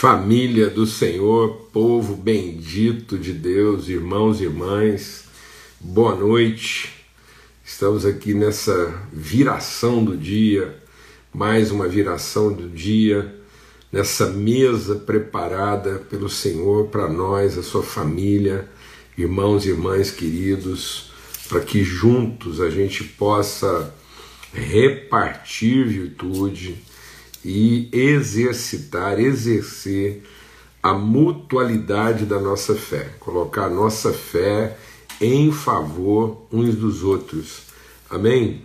Família do Senhor, povo bendito de Deus, irmãos e irmãs, boa noite. Estamos aqui nessa viração do dia, mais uma viração do dia, nessa mesa preparada pelo Senhor para nós, a sua família, irmãos e irmãs queridos, para que juntos a gente possa repartir virtude e exercitar, exercer a mutualidade da nossa fé, colocar a nossa fé em favor uns dos outros. Amém?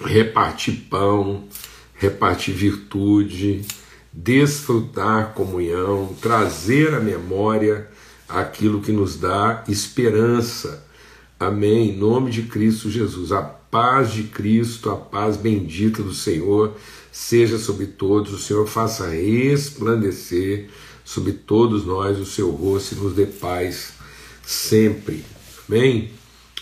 Repartir pão, repartir virtude, desfrutar comunhão, trazer à memória aquilo que nos dá esperança. Amém? Em nome de Cristo Jesus. A paz de Cristo, a paz bendita do Senhor seja sobre todos, o Senhor faça resplandecer sobre todos nós o seu rosto e nos dê paz sempre. Amém?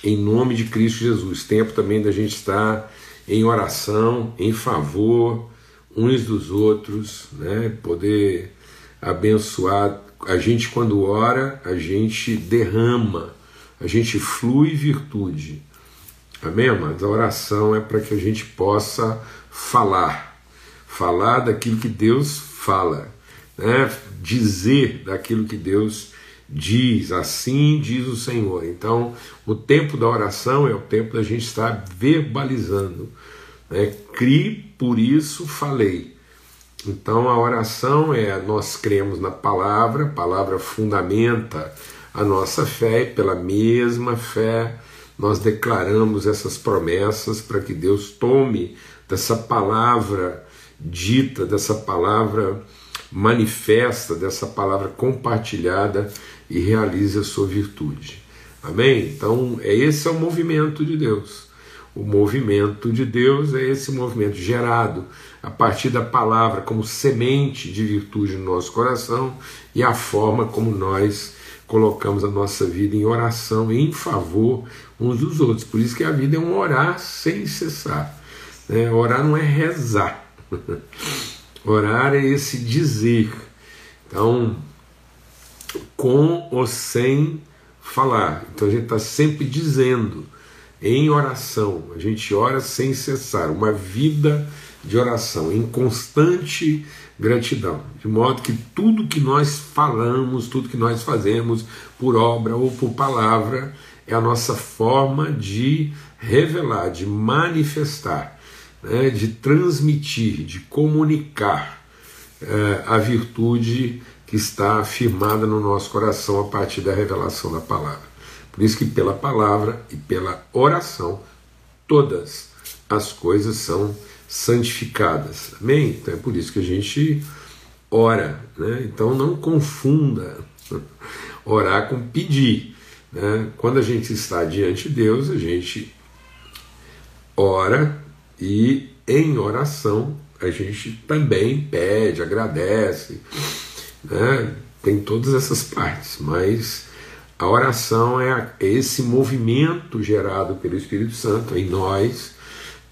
Em nome de Cristo Jesus. Tempo também da gente estar em oração, em favor uns dos outros, né? Poder abençoar. A gente, quando ora, a gente derrama, a gente flui virtude. Amém, amados? A oração é para que a gente possa falar falar daquilo que Deus fala, né? dizer daquilo que Deus diz, assim diz o Senhor. Então, o tempo da oração é o tempo da gente estar verbalizando. Né? Cri, por isso falei. Então, a oração é nós cremos na palavra, a palavra fundamenta a nossa fé, e pela mesma fé nós declaramos essas promessas para que Deus tome dessa palavra dita, dessa palavra manifesta, dessa palavra compartilhada e realize a sua virtude. Amém? Então, é esse é o movimento de Deus. O movimento de Deus é esse movimento gerado a partir da palavra como semente de virtude no nosso coração e a forma como nós colocamos a nossa vida em oração em favor uns dos outros. Por isso que a vida é um orar sem cessar. Né? Orar não é rezar. Orar é esse dizer. Então, com ou sem falar. Então a gente está sempre dizendo em oração. A gente ora sem cessar. Uma vida de oração em constante gratidão. De modo que tudo que nós falamos, tudo que nós fazemos por obra ou por palavra, é a nossa forma de revelar, de manifestar né, de transmitir, de comunicar é, a virtude que está afirmada no nosso coração a partir da revelação da palavra. Por isso que pela palavra e pela oração todas as coisas são santificadas. Amém? Então é por isso que a gente ora. Né? Então não confunda orar com pedir. Né? Quando a gente está diante de Deus, a gente ora e em oração a gente também pede, agradece, né? tem todas essas partes, mas a oração é esse movimento gerado pelo Espírito Santo em nós,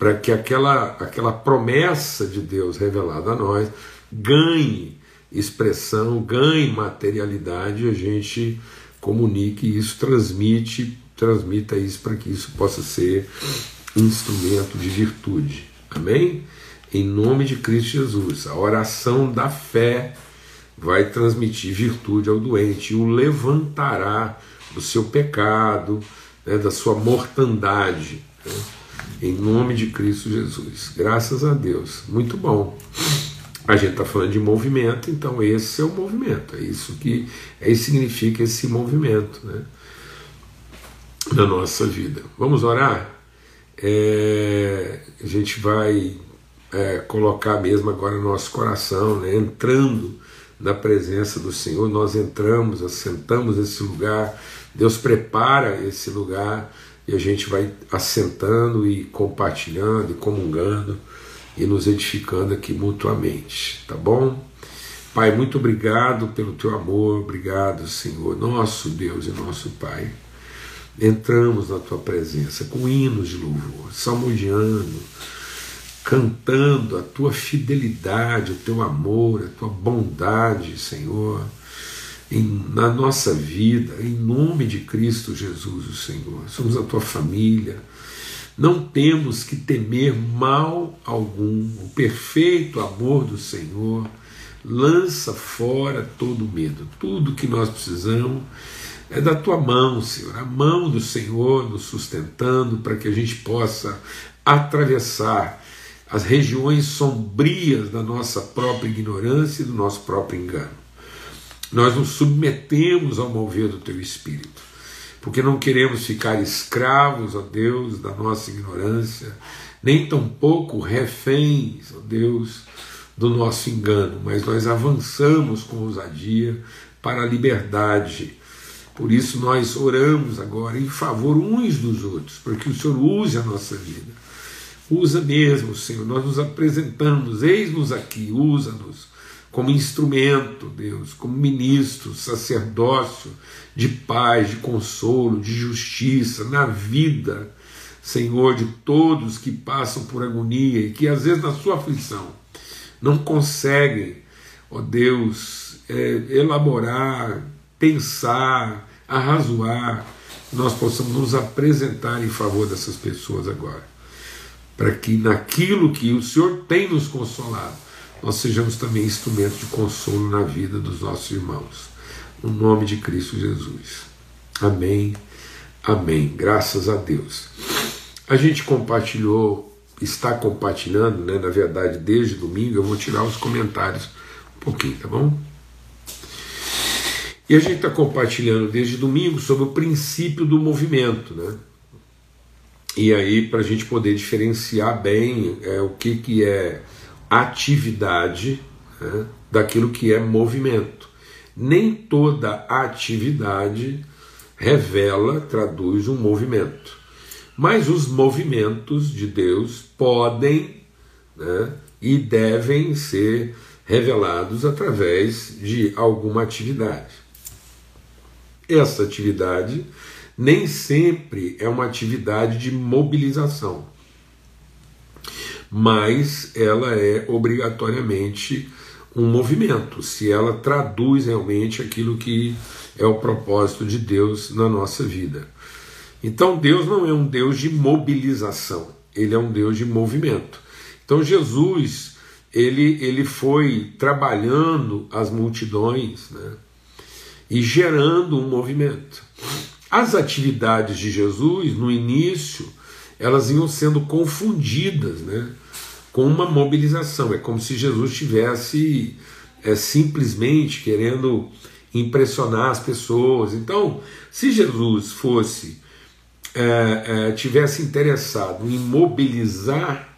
para que aquela, aquela promessa de Deus revelada a nós ganhe expressão, ganhe materialidade, e a gente comunique isso, transmite, transmita isso para que isso possa ser instrumento de virtude. Amém? Em nome de Cristo Jesus. A oração da fé vai transmitir virtude ao doente e o levantará do seu pecado, né, da sua mortandade. Né? Em nome de Cristo Jesus. Graças a Deus. Muito bom. A gente está falando de movimento, então esse é o movimento. É isso que é significa esse movimento né, na nossa vida. Vamos orar? é, a gente vai é, colocar mesmo agora no nosso coração, né, entrando na presença do Senhor, nós entramos, assentamos nesse lugar, Deus prepara esse lugar e a gente vai assentando e compartilhando e comungando e nos edificando aqui mutuamente, tá bom? Pai, muito obrigado pelo teu amor, obrigado, Senhor, nosso Deus e nosso Pai entramos na tua presença com hinos de louvor, salmodiando, cantando a tua fidelidade, o teu amor, a tua bondade, Senhor, em, na nossa vida, em nome de Cristo Jesus, o Senhor. Somos a tua família. Não temos que temer mal algum. O perfeito amor do Senhor lança fora todo medo. Tudo que nós precisamos é da tua mão, Senhor, a mão do Senhor nos sustentando para que a gente possa atravessar as regiões sombrias da nossa própria ignorância e do nosso próprio engano. Nós nos submetemos ao mover do teu espírito, porque não queremos ficar escravos, ó Deus, da nossa ignorância, nem tampouco reféns, ó Deus, do nosso engano, mas nós avançamos com ousadia para a liberdade. Por isso nós oramos agora em favor uns dos outros, para que o Senhor use a nossa vida Usa mesmo, Senhor. Nós nos apresentamos, eis-nos aqui, usa-nos como instrumento, Deus, como ministro, sacerdócio de paz, de consolo, de justiça na vida, Senhor, de todos que passam por agonia e que às vezes na sua aflição não conseguem, ó Deus, é, elaborar, pensar, arrazoar, nós possamos nos apresentar em favor dessas pessoas agora para que naquilo que o Senhor tem nos consolado, nós sejamos também instrumentos de consolo na vida dos nossos irmãos. No nome de Cristo Jesus. Amém. Amém. Graças a Deus. A gente compartilhou, está compartilhando, né, na verdade, desde domingo. Eu vou tirar os comentários um pouquinho, tá bom? E a gente está compartilhando desde domingo sobre o princípio do movimento, né? E aí, para a gente poder diferenciar bem é, o que, que é atividade né, daquilo que é movimento. Nem toda atividade revela, traduz um movimento. Mas os movimentos de Deus podem né, e devem ser revelados através de alguma atividade. Essa atividade nem sempre é uma atividade de mobilização, mas ela é obrigatoriamente um movimento, se ela traduz realmente aquilo que é o propósito de Deus na nossa vida. Então Deus não é um Deus de mobilização, ele é um Deus de movimento. Então Jesus, ele, ele foi trabalhando as multidões né, e gerando um movimento. As atividades de Jesus, no início, elas iam sendo confundidas né, com uma mobilização. É como se Jesus estivesse é, simplesmente querendo impressionar as pessoas. Então, se Jesus fosse é, é, tivesse interessado em mobilizar,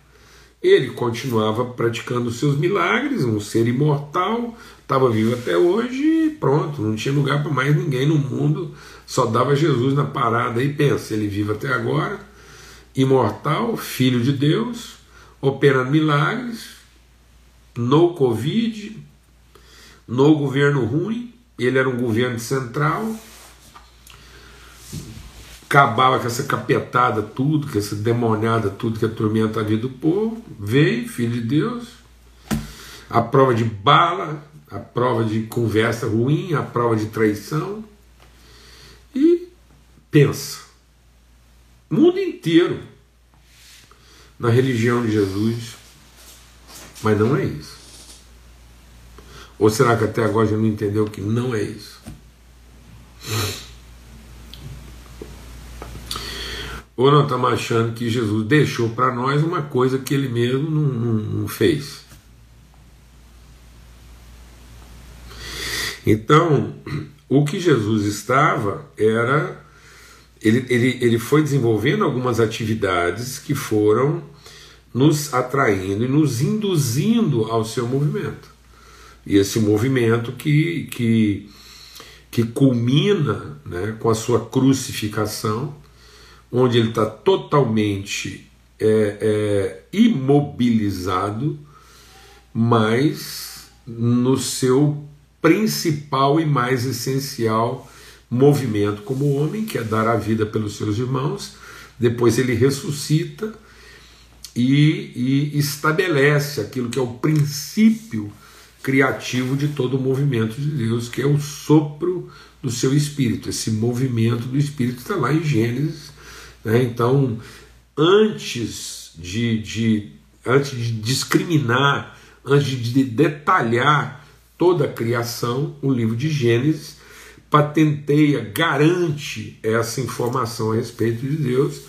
ele continuava praticando seus milagres, um ser imortal, estava vivo até hoje e pronto, não tinha lugar para mais ninguém no mundo só dava Jesus na parada e pensa, ele vive até agora, imortal, filho de Deus, operando milagres, no Covid, no governo ruim, ele era um governo central, acabava com essa capetada tudo, com essa demoniada tudo que atormenta a vida do povo, veio, filho de Deus, a prova de bala, a prova de conversa ruim, a prova de traição, pensa. Mundo inteiro na religião de Jesus, mas não é isso. Ou será que até agora já não entendeu que não é isso? Ou não estamos achando que Jesus deixou para nós uma coisa que ele mesmo não, não, não fez? Então, o que Jesus estava era ele, ele, ele foi desenvolvendo algumas atividades que foram nos atraindo e nos induzindo ao seu movimento. E esse movimento que, que, que culmina né, com a sua crucificação, onde ele está totalmente é, é, imobilizado, mas no seu principal e mais essencial movimento como homem, que é dar a vida pelos seus irmãos, depois ele ressuscita e, e estabelece aquilo que é o princípio criativo de todo o movimento de Deus, que é o sopro do seu espírito. Esse movimento do espírito está lá em Gênesis. Né? Então, antes de, de, antes de discriminar, antes de detalhar toda a criação, o livro de Gênesis patenteia, garante essa informação a respeito de Deus,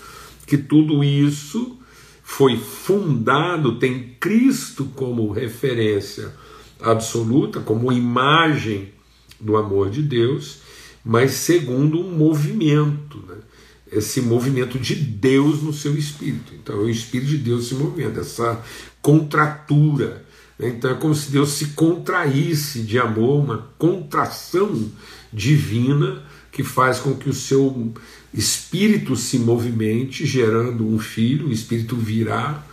que tudo isso foi fundado, tem Cristo como referência absoluta, como imagem do amor de Deus, mas segundo um movimento, né? esse movimento de Deus no seu espírito. Então é o espírito de Deus se movendo, essa contratura. Né? Então é como se Deus se contraísse de amor, uma contração divina que faz com que o seu espírito se movimente, gerando um filho, o espírito virá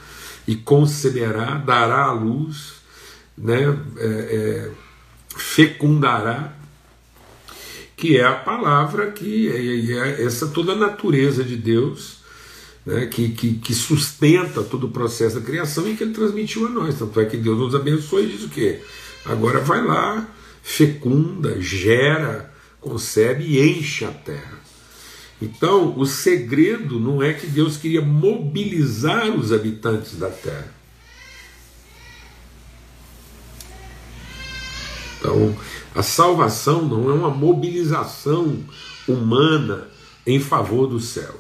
e conceberá, dará à luz, né? É, é, fecundará que é a palavra que é, é essa toda a natureza de Deus né, que, que, que, sustenta todo o processo da criação e que ele transmitiu a nós. Tanto é que Deus nos abençoe e diz o quê? Agora vai lá, fecunda, gera, concebe e enche a terra. Então, o segredo não é que Deus queria mobilizar os habitantes da terra. Então, a salvação não é uma mobilização humana em favor do céu.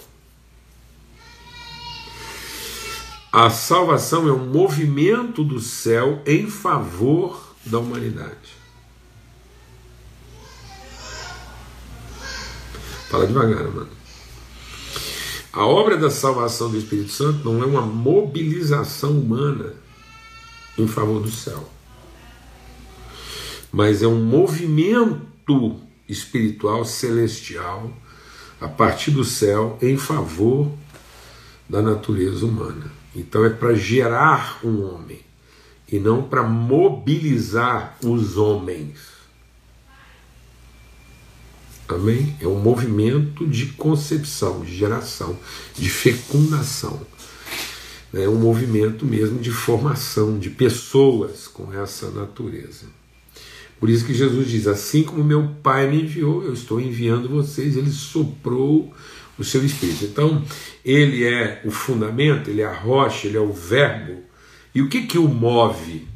A salvação é um movimento do céu em favor da humanidade. Fala devagar, mano. A obra da salvação do Espírito Santo não é uma mobilização humana em favor do céu mas é um movimento espiritual celestial a partir do céu em favor da natureza humana. Então é para gerar um homem e não para mobilizar os homens. Amém? É um movimento de concepção, de geração, de fecundação. É um movimento mesmo de formação de pessoas com essa natureza. Por isso que Jesus diz: Assim como meu Pai me enviou, eu estou enviando vocês. Ele soprou o seu espírito. Então, ele é o fundamento, ele é a rocha, ele é o verbo. E o que, que o move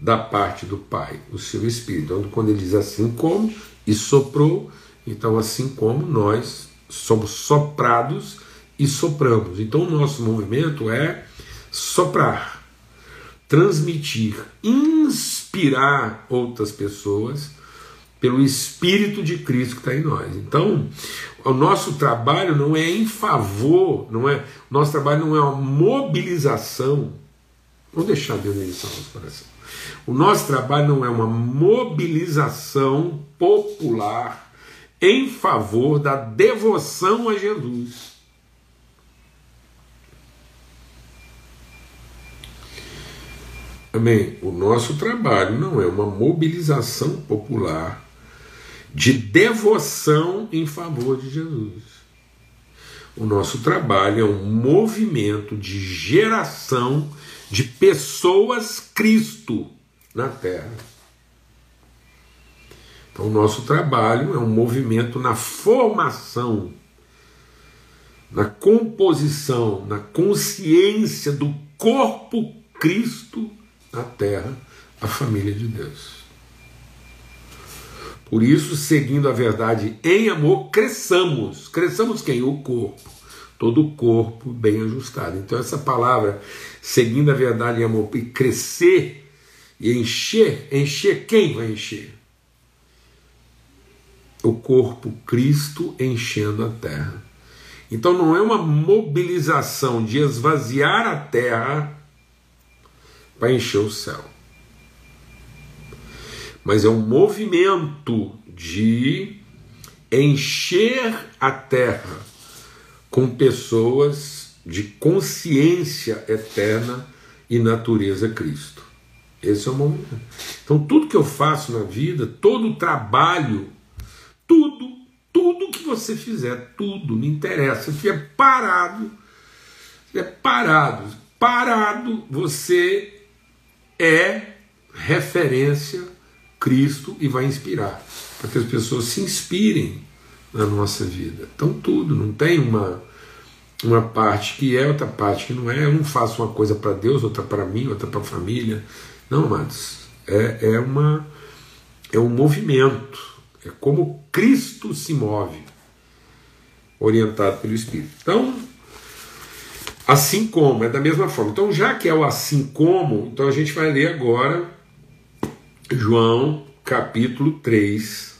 da parte do Pai? O seu espírito. Então, quando ele diz assim como e soprou, então, assim como nós somos soprados e sopramos. Então, o nosso movimento é soprar, transmitir, inspirar outras pessoas pelo Espírito de Cristo que está em nós. Então, o nosso trabalho não é em favor, não é, o nosso trabalho não é uma mobilização. Vamos deixar Deus iniciar nosso coração. O nosso trabalho não é uma mobilização popular em favor da devoção a Jesus. Amém? O nosso trabalho não é uma mobilização popular de devoção em favor de Jesus. O nosso trabalho é um movimento de geração de pessoas Cristo na terra. Então, o nosso trabalho é um movimento na formação, na composição, na consciência do corpo Cristo na terra a família de Deus. Por isso, seguindo a verdade em amor, cresçamos. Cresçamos quem? O corpo. Todo o corpo bem ajustado. Então, essa palavra, seguindo a verdade em amor, e crescer e encher, encher quem vai encher? O corpo Cristo enchendo a terra. Então, não é uma mobilização de esvaziar a terra para encher o céu. Mas é um movimento de encher a terra com pessoas de consciência eterna e natureza Cristo. Esse é o movimento. Então, tudo que eu faço na vida, todo o trabalho, tudo, tudo que você fizer, tudo, me interessa. Se é parado, se é parado, parado, você é referência Cristo e vai inspirar, para que as pessoas se inspirem na nossa vida. Então, tudo, não tem uma, uma parte que é, outra parte que não é. Eu não faço uma coisa para Deus, outra para mim, outra para a família. Não, amados. É, é, uma, é um movimento. É como Cristo se move, orientado pelo Espírito. Então, assim como, é da mesma forma. Então, já que é o assim como, então a gente vai ler agora João capítulo 3,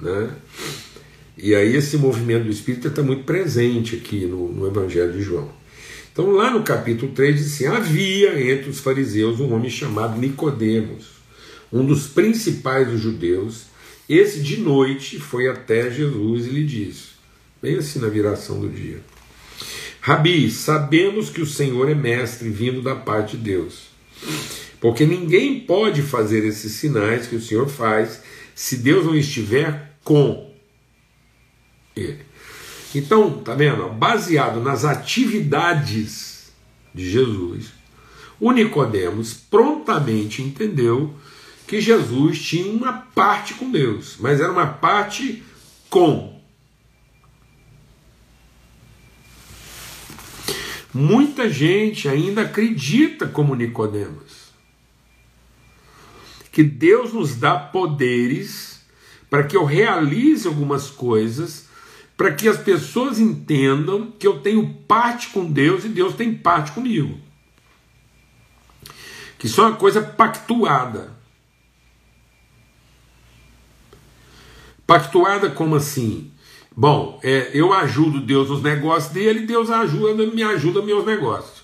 né? E aí esse movimento do Espírito está muito presente aqui no, no, Evangelho de João. Então lá no capítulo 3 diz assim, havia entre os fariseus um homem chamado Nicodemos, um dos principais dos judeus, esse de noite foi até Jesus e lhe disse, bem assim na viração do dia, Rabi, sabemos que o Senhor é mestre vindo da parte de Deus, porque ninguém pode fazer esses sinais que o Senhor faz se Deus não estiver com ele. Então, tá vendo? Baseado nas atividades de Jesus, o Nicodemos prontamente entendeu que Jesus tinha uma parte com Deus, mas era uma parte com. Muita gente ainda acredita como Nicodemos que Deus nos dá poderes para que eu realize algumas coisas, para que as pessoas entendam que eu tenho parte com Deus e Deus tem parte comigo. Que isso é uma coisa pactuada. Pactuada como assim? Bom, é, eu ajudo Deus nos negócios dele, Deus ajuda, me ajuda meus negócios.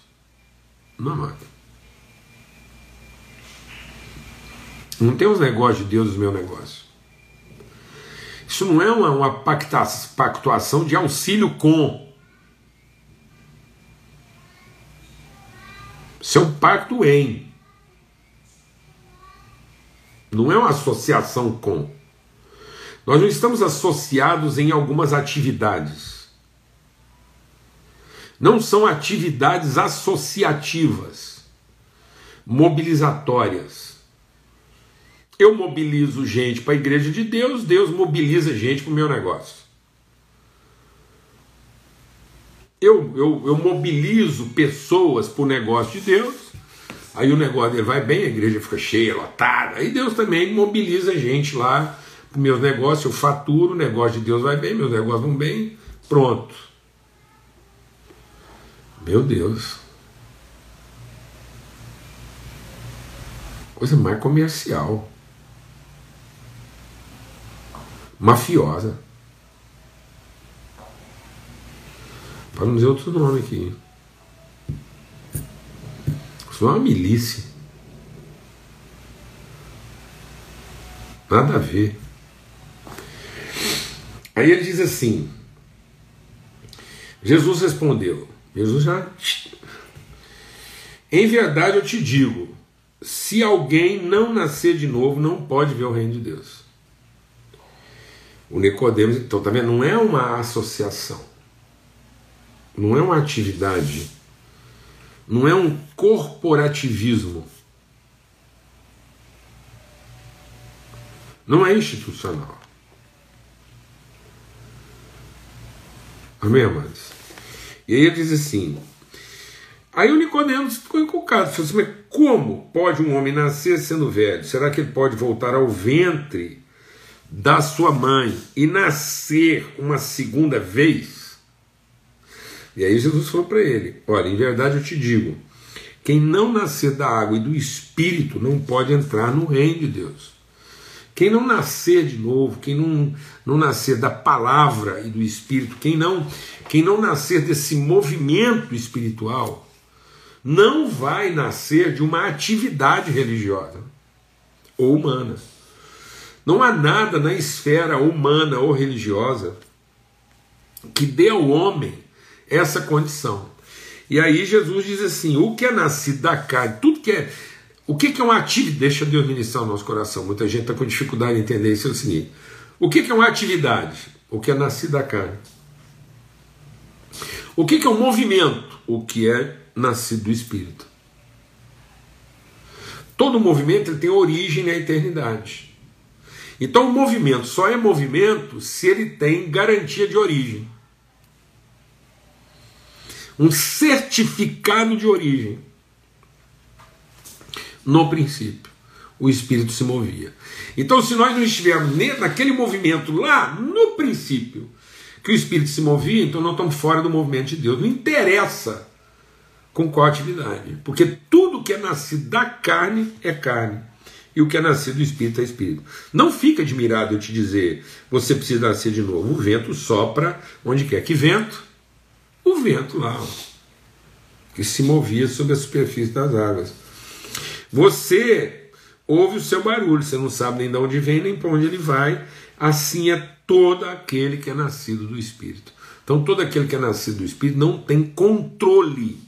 Não, não. Tem os negócios de Deus nos meus negócios. Isso não é uma, uma pactuação de auxílio com. Isso é um pacto em. Não é uma associação com. Nós não estamos associados em algumas atividades. Não são atividades associativas, mobilizatórias. Eu mobilizo gente para a igreja de Deus, Deus mobiliza gente para o meu negócio. Eu, eu, eu mobilizo pessoas para o negócio de Deus, aí o negócio dele vai bem, a igreja fica cheia, lotada, aí Deus também mobiliza gente lá meus negócios, eu faturo, o negócio de Deus vai bem, meus negócios vão bem, pronto. Meu Deus. Coisa mais comercial. Mafiosa. Para não dizer outro nome aqui. Isso é uma milícia. Nada a ver. Aí ele diz assim: Jesus respondeu, Jesus já. Em verdade eu te digo: se alguém não nascer de novo, não pode ver o reino de Deus. O Nicodemos, então, tá vendo? Não é uma associação, não é uma atividade, não é um corporativismo, não é institucional. Amém, amados? E aí ele diz assim. Aí o Nicodemos ficou encucado. Falou assim, mas como pode um homem nascer sendo velho? Será que ele pode voltar ao ventre da sua mãe e nascer uma segunda vez? E aí Jesus falou para ele: Olha, em verdade eu te digo, quem não nascer da água e do espírito não pode entrar no reino de Deus. Quem não nascer de novo, quem não, não nascer da palavra e do espírito, quem não, quem não nascer desse movimento espiritual, não vai nascer de uma atividade religiosa ou humana. Não há nada na esfera humana ou religiosa que dê ao homem essa condição. E aí Jesus diz assim: o que é nascido da carne, tudo que é o que é uma atividade? Deixa Deus ministrar o nosso coração. Muita gente está com dificuldade em entender isso. É o seguinte: o que é uma atividade? O que é nascido da carne. O que é um movimento? O que é nascido do Espírito. Todo movimento ele tem origem na eternidade. Então o movimento só é movimento se ele tem garantia de origem. Um certificado de origem. No princípio, o Espírito se movia. Então, se nós não estivermos naquele movimento lá, no princípio, que o Espírito se movia, então nós estamos fora do movimento de Deus. Não interessa com qual atividade, porque tudo que é nascido da carne é carne e o que é nascido do Espírito é Espírito. Não fica admirado eu te dizer, você precisa nascer de novo. O vento sopra onde quer. Que vento? O vento lá, que se movia sobre a superfície das águas. Você ouve o seu barulho, você não sabe nem de onde vem, nem para onde ele vai. Assim é todo aquele que é nascido do Espírito. Então, todo aquele que é nascido do Espírito não tem controle.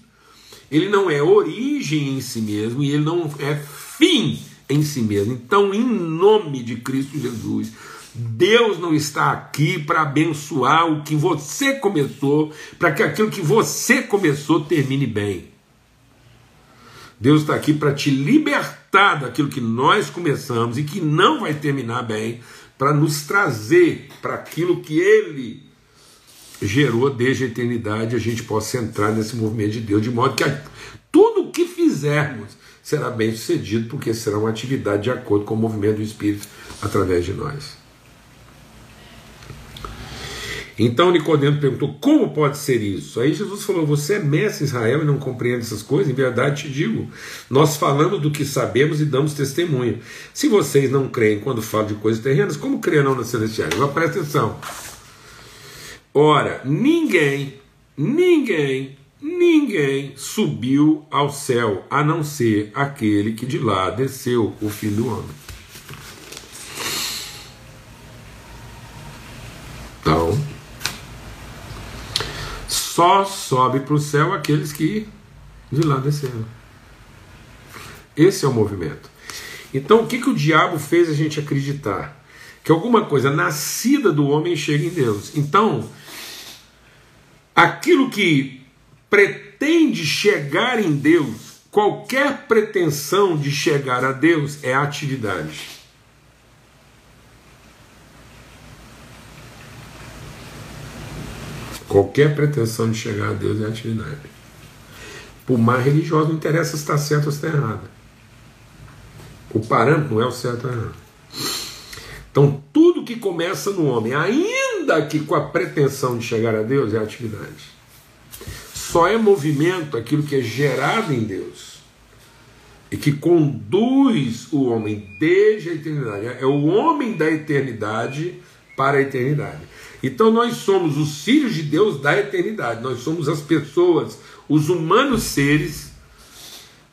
Ele não é origem em si mesmo e ele não é fim em si mesmo. Então, em nome de Cristo Jesus, Deus não está aqui para abençoar o que você começou, para que aquilo que você começou termine bem. Deus está aqui para te libertar daquilo que nós começamos e que não vai terminar bem, para nos trazer para aquilo que Ele gerou desde a eternidade, a gente possa entrar nesse movimento de Deus, de modo que tudo o que fizermos será bem sucedido, porque será uma atividade de acordo com o movimento do Espírito através de nós. Então Nicodemo perguntou: como pode ser isso? Aí Jesus falou: Você é mestre Israel e não compreende essas coisas? Em verdade te digo, nós falamos do que sabemos e damos testemunho. Se vocês não creem quando falo de coisas terrenas, como crerão nas celestiais? Agora presta atenção. Ora, ninguém, ninguém Ninguém subiu ao céu a não ser aquele que de lá desceu, o Filho do Homem. Então, só sobe para o céu aqueles que de lá desceram. Esse é o movimento. Então, o que, que o diabo fez a gente acreditar? Que alguma coisa nascida do homem chega em Deus. Então, aquilo que pretende chegar em Deus, qualquer pretensão de chegar a Deus é atividade. Qualquer pretensão de chegar a Deus é atividade. Por mais religioso, não interessa se está certo ou se está errado. O parâmetro não é o certo ou errado. Então, tudo que começa no homem, ainda que com a pretensão de chegar a Deus, é atividade. Só é movimento aquilo que é gerado em Deus e que conduz o homem desde a eternidade. É o homem da eternidade para a eternidade. Então nós somos os filhos de Deus da eternidade. Nós somos as pessoas, os humanos seres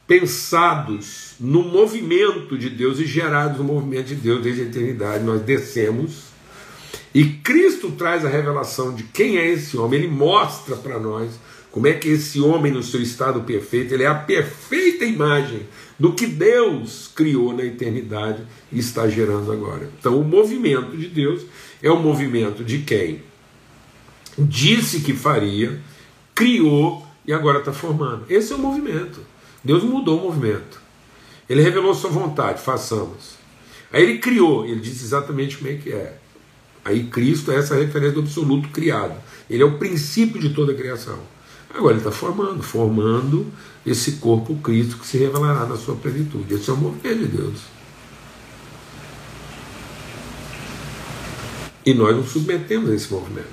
pensados no movimento de Deus e gerados no movimento de Deus desde a eternidade. Nós descemos e Cristo traz a revelação de quem é esse homem. Ele mostra para nós como é que esse homem, no seu estado perfeito, ele é a perfeita imagem do que Deus criou na eternidade e está gerando agora. Então, o movimento de Deus é o movimento de quem disse que faria, criou e agora está formando. Esse é o movimento. Deus mudou o movimento. Ele revelou sua vontade, façamos. Aí ele criou, ele disse exatamente como é que é. Aí Cristo é essa referência do absoluto criado. Ele é o princípio de toda a criação. Agora ele está formando, formando esse corpo Cristo que se revelará na sua plenitude. Esse é o movimento de Deus. E nós nos submetemos a esse movimento.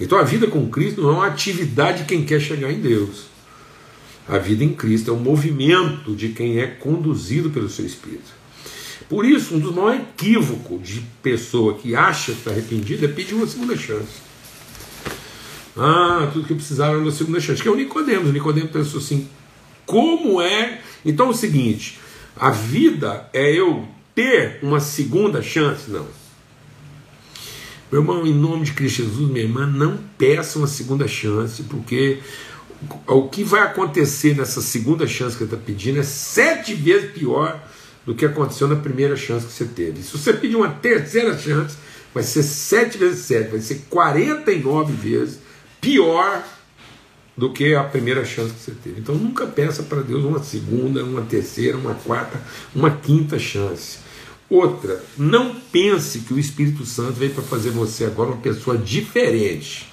Então a vida com Cristo não é uma atividade de quem quer chegar em Deus. A vida em Cristo é um movimento de quem é conduzido pelo seu Espírito. Por isso, um dos maiores equívocos de pessoa que acha que está arrependida é pedir uma segunda chance. Ah, tudo que precisava era uma segunda chance. Que é o Nicodemos. O Nicodemos pensou assim: como é? Então é o seguinte: a vida é eu ter uma segunda chance? Não. Meu irmão, em nome de Cristo Jesus, minha irmã, não peça uma segunda chance, porque o que vai acontecer nessa segunda chance que você está pedindo é sete vezes pior do que aconteceu na primeira chance que você teve. Se você pedir uma terceira chance, vai ser sete vezes sete, vai ser 49 vezes pior do que a primeira chance que você teve. Então nunca peça para Deus uma segunda, uma terceira, uma quarta, uma quinta chance. Outra, não pense que o Espírito Santo veio para fazer você agora uma pessoa diferente.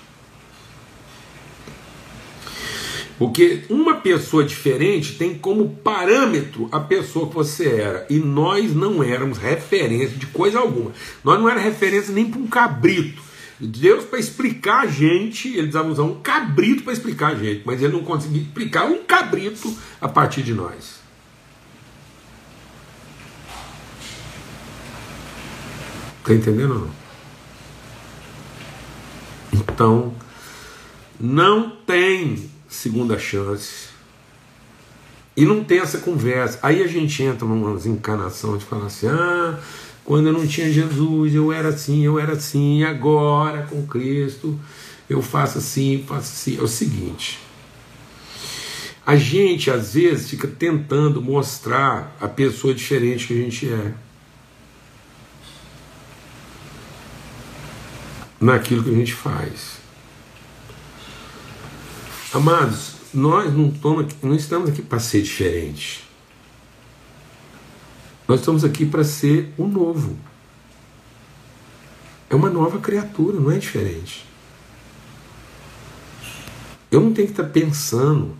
Porque uma pessoa diferente tem como parâmetro a pessoa que você era. E nós não éramos referência de coisa alguma. Nós não éramos referência nem para um cabrito. Deus, para explicar a gente, ele precisava usar um cabrito para explicar a gente, mas ele não conseguia explicar um cabrito a partir de nós. Está entendendo ou não? Então, não tem segunda chance. E não tem essa conversa. Aí a gente entra numa encarnação de falar assim: ah, quando eu não tinha Jesus, eu era assim, eu era assim, agora com Cristo eu faço assim, faço assim. É o seguinte. A gente às vezes fica tentando mostrar a pessoa diferente que a gente é. Naquilo que a gente faz. Amados, nós não, não estamos aqui para ser diferente. Nós estamos aqui para ser o novo. É uma nova criatura, não é diferente. Eu não tenho que estar pensando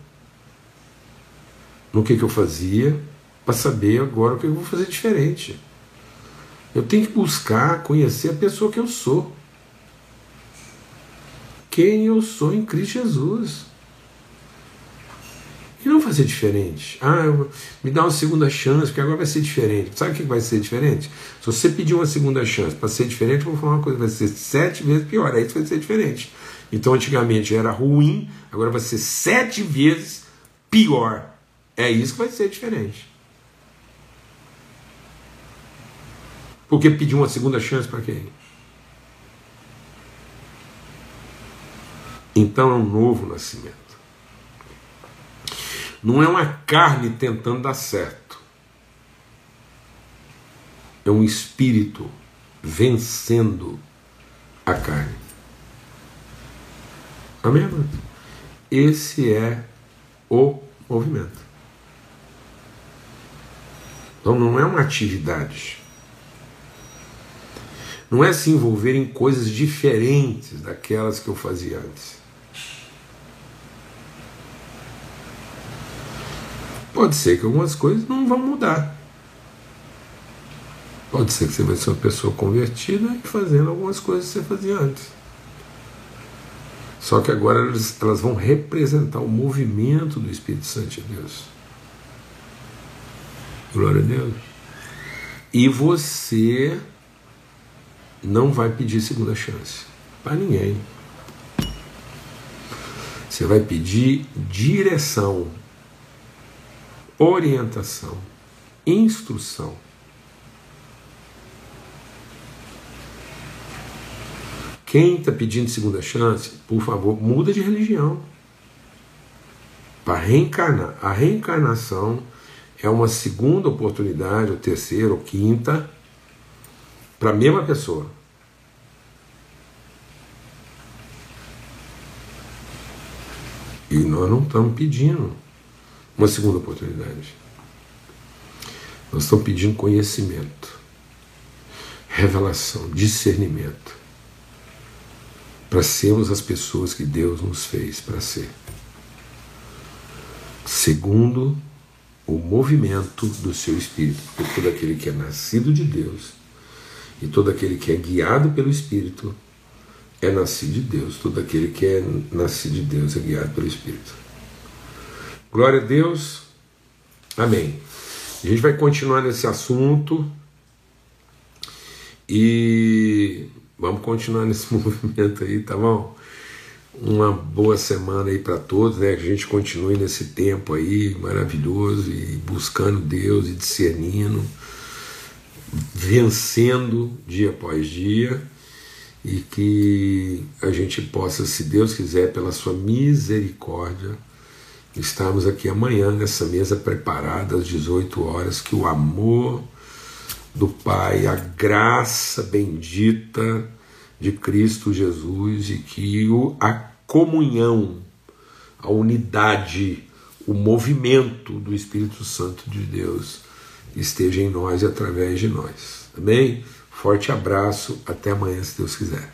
no que, que eu fazia para saber agora o que eu vou fazer diferente. Eu tenho que buscar conhecer a pessoa que eu sou. Quem eu sou em Cristo Jesus. E não fazer diferente. Ah, me dá uma segunda chance, porque agora vai ser diferente. Sabe o que vai ser diferente? Se você pedir uma segunda chance para ser diferente, eu vou falar uma coisa, vai ser sete vezes pior. Aí isso vai ser diferente. Então antigamente era ruim, agora vai ser sete vezes pior. É isso que vai ser diferente. Porque pedir uma segunda chance para quem? Então é um novo nascimento. Não é uma carne tentando dar certo. É um espírito vencendo a carne. Amém? Esse é o movimento. Então não é uma atividade. Não é se envolver em coisas diferentes daquelas que eu fazia antes. Pode ser que algumas coisas não vão mudar. Pode ser que você vai ser uma pessoa convertida e fazendo algumas coisas que você fazia antes. Só que agora elas, elas vão representar o movimento do Espírito Santo de Deus. Glória a Deus. E você não vai pedir segunda chance para ninguém. Você vai pedir direção orientação, instrução. Quem está pedindo segunda chance, por favor, muda de religião. Para reencarnar. A reencarnação é uma segunda oportunidade, ou terceira, ou quinta, para a mesma pessoa. E nós não estamos pedindo uma segunda oportunidade. Nós estamos pedindo conhecimento, revelação, discernimento, para sermos as pessoas que Deus nos fez para ser. Segundo o movimento do seu espírito, porque todo aquele que é nascido de Deus e todo aquele que é guiado pelo Espírito é nascido de Deus, todo aquele que é nascido de Deus é guiado pelo Espírito. Glória a Deus. Amém. A gente vai continuar nesse assunto e vamos continuar nesse movimento aí, tá bom? Uma boa semana aí para todos, né? Que a gente continue nesse tempo aí maravilhoso e buscando Deus e discernindo, vencendo dia após dia e que a gente possa, se Deus quiser, pela sua misericórdia, estarmos aqui amanhã nessa mesa preparada às 18 horas, que o amor do Pai, a graça bendita de Cristo Jesus e que a comunhão, a unidade, o movimento do Espírito Santo de Deus esteja em nós e através de nós. Amém? Forte abraço, até amanhã, se Deus quiser.